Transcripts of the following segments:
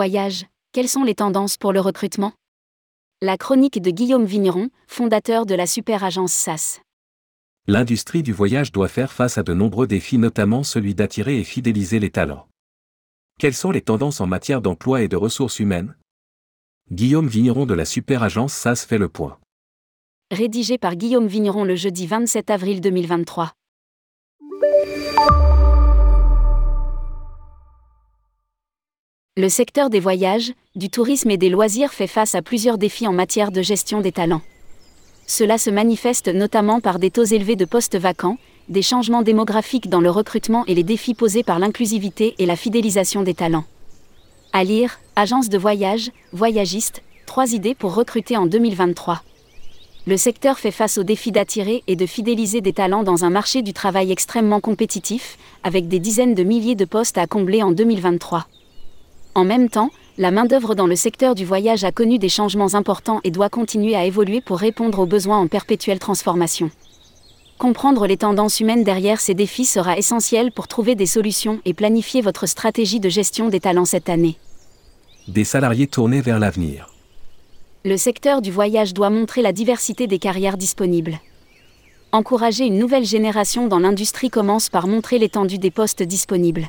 voyage, quelles sont les tendances pour le recrutement? La chronique de Guillaume Vigneron, fondateur de la super agence SAS. L'industrie du voyage doit faire face à de nombreux défis, notamment celui d'attirer et fidéliser les talents. Quelles sont les tendances en matière d'emploi et de ressources humaines? Guillaume Vigneron de la super agence SAS fait le point. Rédigé par Guillaume Vigneron le jeudi 27 avril 2023. Le secteur des voyages, du tourisme et des loisirs fait face à plusieurs défis en matière de gestion des talents. Cela se manifeste notamment par des taux élevés de postes vacants, des changements démographiques dans le recrutement et les défis posés par l'inclusivité et la fidélisation des talents. À lire, Agence de voyage, voyagiste, trois idées pour recruter en 2023. Le secteur fait face au défi d'attirer et de fidéliser des talents dans un marché du travail extrêmement compétitif, avec des dizaines de milliers de postes à combler en 2023. En même temps, la main-d'œuvre dans le secteur du voyage a connu des changements importants et doit continuer à évoluer pour répondre aux besoins en perpétuelle transformation. Comprendre les tendances humaines derrière ces défis sera essentiel pour trouver des solutions et planifier votre stratégie de gestion des talents cette année. Des salariés tournés vers l'avenir. Le secteur du voyage doit montrer la diversité des carrières disponibles. Encourager une nouvelle génération dans l'industrie commence par montrer l'étendue des postes disponibles.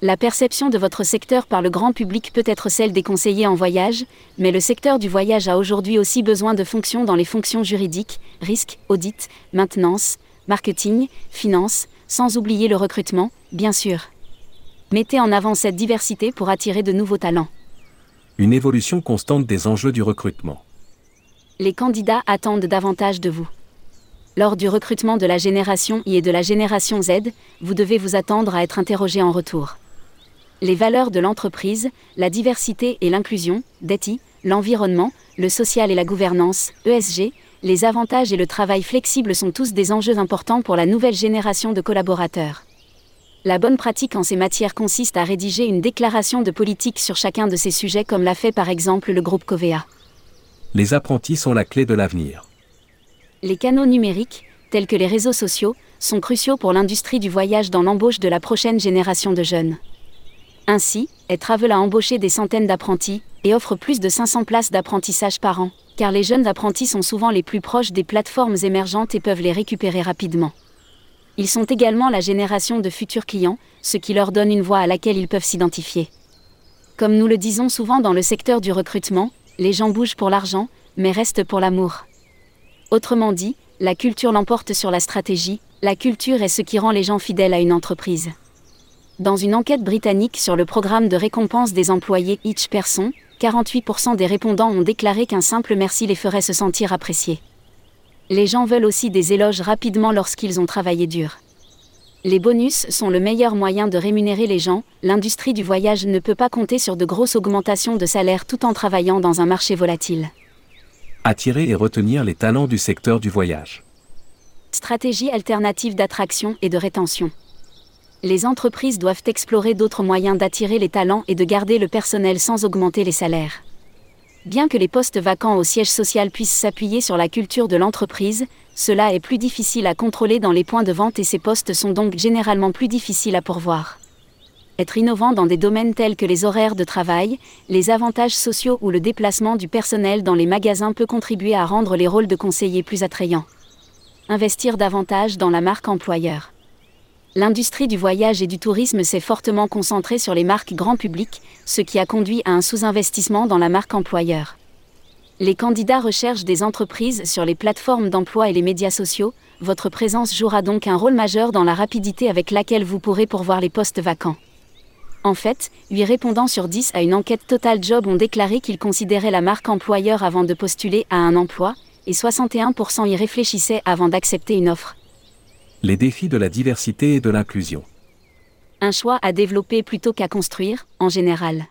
La perception de votre secteur par le grand public peut être celle des conseillers en voyage, mais le secteur du voyage a aujourd'hui aussi besoin de fonctions dans les fonctions juridiques, risques, audit, maintenance, marketing, finance, sans oublier le recrutement, bien sûr. Mettez en avant cette diversité pour attirer de nouveaux talents. Une évolution constante des enjeux du recrutement. Les candidats attendent davantage de vous. Lors du recrutement de la génération I et de la génération Z, vous devez vous attendre à être interrogé en retour les valeurs de l'entreprise, la diversité et l'inclusion, DETI, l'environnement, le social et la gouvernance, ESG, les avantages et le travail flexible sont tous des enjeux importants pour la nouvelle génération de collaborateurs. La bonne pratique en ces matières consiste à rédiger une déclaration de politique sur chacun de ces sujets comme l'a fait par exemple le groupe Covea. Les apprentis sont la clé de l'avenir. Les canaux numériques, tels que les réseaux sociaux, sont cruciaux pour l'industrie du voyage dans l'embauche de la prochaine génération de jeunes. Ainsi, Travel a embauché des centaines d'apprentis et offre plus de 500 places d'apprentissage par an, car les jeunes apprentis sont souvent les plus proches des plateformes émergentes et peuvent les récupérer rapidement. Ils sont également la génération de futurs clients, ce qui leur donne une voie à laquelle ils peuvent s'identifier. Comme nous le disons souvent dans le secteur du recrutement, les gens bougent pour l'argent, mais restent pour l'amour. Autrement dit, la culture l'emporte sur la stratégie, la culture est ce qui rend les gens fidèles à une entreprise. Dans une enquête britannique sur le programme de récompense des employés Each Person, 48% des répondants ont déclaré qu'un simple merci les ferait se sentir appréciés. Les gens veulent aussi des éloges rapidement lorsqu'ils ont travaillé dur. Les bonus sont le meilleur moyen de rémunérer les gens, l'industrie du voyage ne peut pas compter sur de grosses augmentations de salaire tout en travaillant dans un marché volatile. Attirer et retenir les talents du secteur du voyage. Stratégie alternative d'attraction et de rétention les entreprises doivent explorer d'autres moyens d'attirer les talents et de garder le personnel sans augmenter les salaires. Bien que les postes vacants au siège social puissent s'appuyer sur la culture de l'entreprise, cela est plus difficile à contrôler dans les points de vente et ces postes sont donc généralement plus difficiles à pourvoir. Être innovant dans des domaines tels que les horaires de travail, les avantages sociaux ou le déplacement du personnel dans les magasins peut contribuer à rendre les rôles de conseiller plus attrayants. Investir davantage dans la marque employeur l'industrie du voyage et du tourisme s'est fortement concentrée sur les marques grand public, ce qui a conduit à un sous-investissement dans la marque employeur. Les candidats recherchent des entreprises sur les plateformes d'emploi et les médias sociaux, votre présence jouera donc un rôle majeur dans la rapidité avec laquelle vous pourrez pourvoir les postes vacants. En fait, 8 répondants sur 10 à une enquête Total Job ont déclaré qu'ils considéraient la marque employeur avant de postuler à un emploi, et 61% y réfléchissaient avant d'accepter une offre les défis de la diversité et de l'inclusion. Un choix à développer plutôt qu'à construire, en général.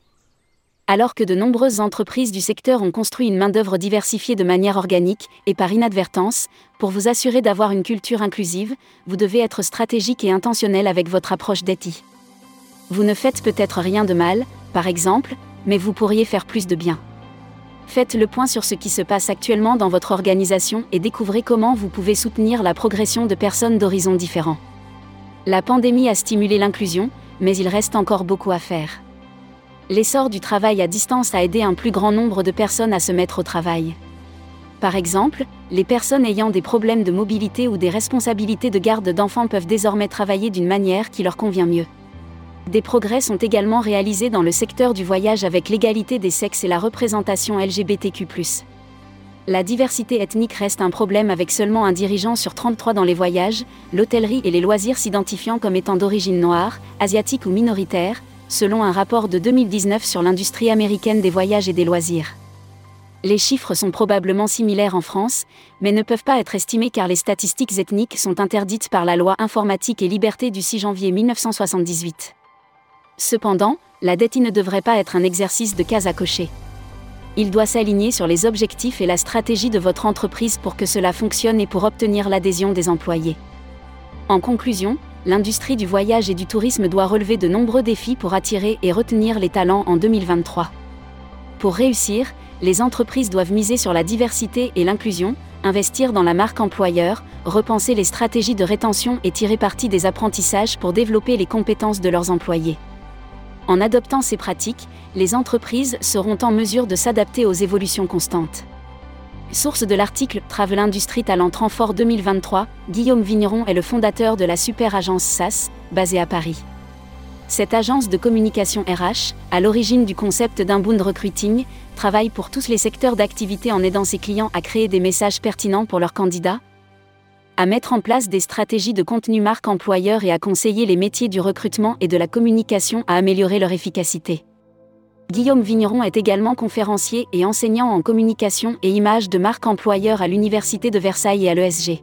Alors que de nombreuses entreprises du secteur ont construit une main-d'œuvre diversifiée de manière organique et par inadvertance, pour vous assurer d'avoir une culture inclusive, vous devez être stratégique et intentionnel avec votre approche d'ETI. Vous ne faites peut-être rien de mal, par exemple, mais vous pourriez faire plus de bien. Faites le point sur ce qui se passe actuellement dans votre organisation et découvrez comment vous pouvez soutenir la progression de personnes d'horizons différents. La pandémie a stimulé l'inclusion, mais il reste encore beaucoup à faire. L'essor du travail à distance a aidé un plus grand nombre de personnes à se mettre au travail. Par exemple, les personnes ayant des problèmes de mobilité ou des responsabilités de garde d'enfants peuvent désormais travailler d'une manière qui leur convient mieux. Des progrès sont également réalisés dans le secteur du voyage avec l'égalité des sexes et la représentation LGBTQ. La diversité ethnique reste un problème avec seulement un dirigeant sur 33 dans les voyages, l'hôtellerie et les loisirs s'identifiant comme étant d'origine noire, asiatique ou minoritaire, selon un rapport de 2019 sur l'industrie américaine des voyages et des loisirs. Les chiffres sont probablement similaires en France, mais ne peuvent pas être estimés car les statistiques ethniques sont interdites par la loi informatique et liberté du 6 janvier 1978. Cependant, la dette ne devrait pas être un exercice de case à cocher. Il doit s'aligner sur les objectifs et la stratégie de votre entreprise pour que cela fonctionne et pour obtenir l'adhésion des employés. En conclusion, l'industrie du voyage et du tourisme doit relever de nombreux défis pour attirer et retenir les talents en 2023. Pour réussir, les entreprises doivent miser sur la diversité et l'inclusion, investir dans la marque employeur, repenser les stratégies de rétention et tirer parti des apprentissages pour développer les compétences de leurs employés. En adoptant ces pratiques, les entreprises seront en mesure de s'adapter aux évolutions constantes. Source de l'article Travel Industry Talent Renfort 2023, Guillaume Vigneron est le fondateur de la super agence SAS, basée à Paris. Cette agence de communication RH, à l'origine du concept d'inbound recruiting, travaille pour tous les secteurs d'activité en aidant ses clients à créer des messages pertinents pour leurs candidats, à mettre en place des stratégies de contenu marque employeur et à conseiller les métiers du recrutement et de la communication à améliorer leur efficacité. Guillaume Vigneron est également conférencier et enseignant en communication et images de marque employeur à l'Université de Versailles et à l'ESG.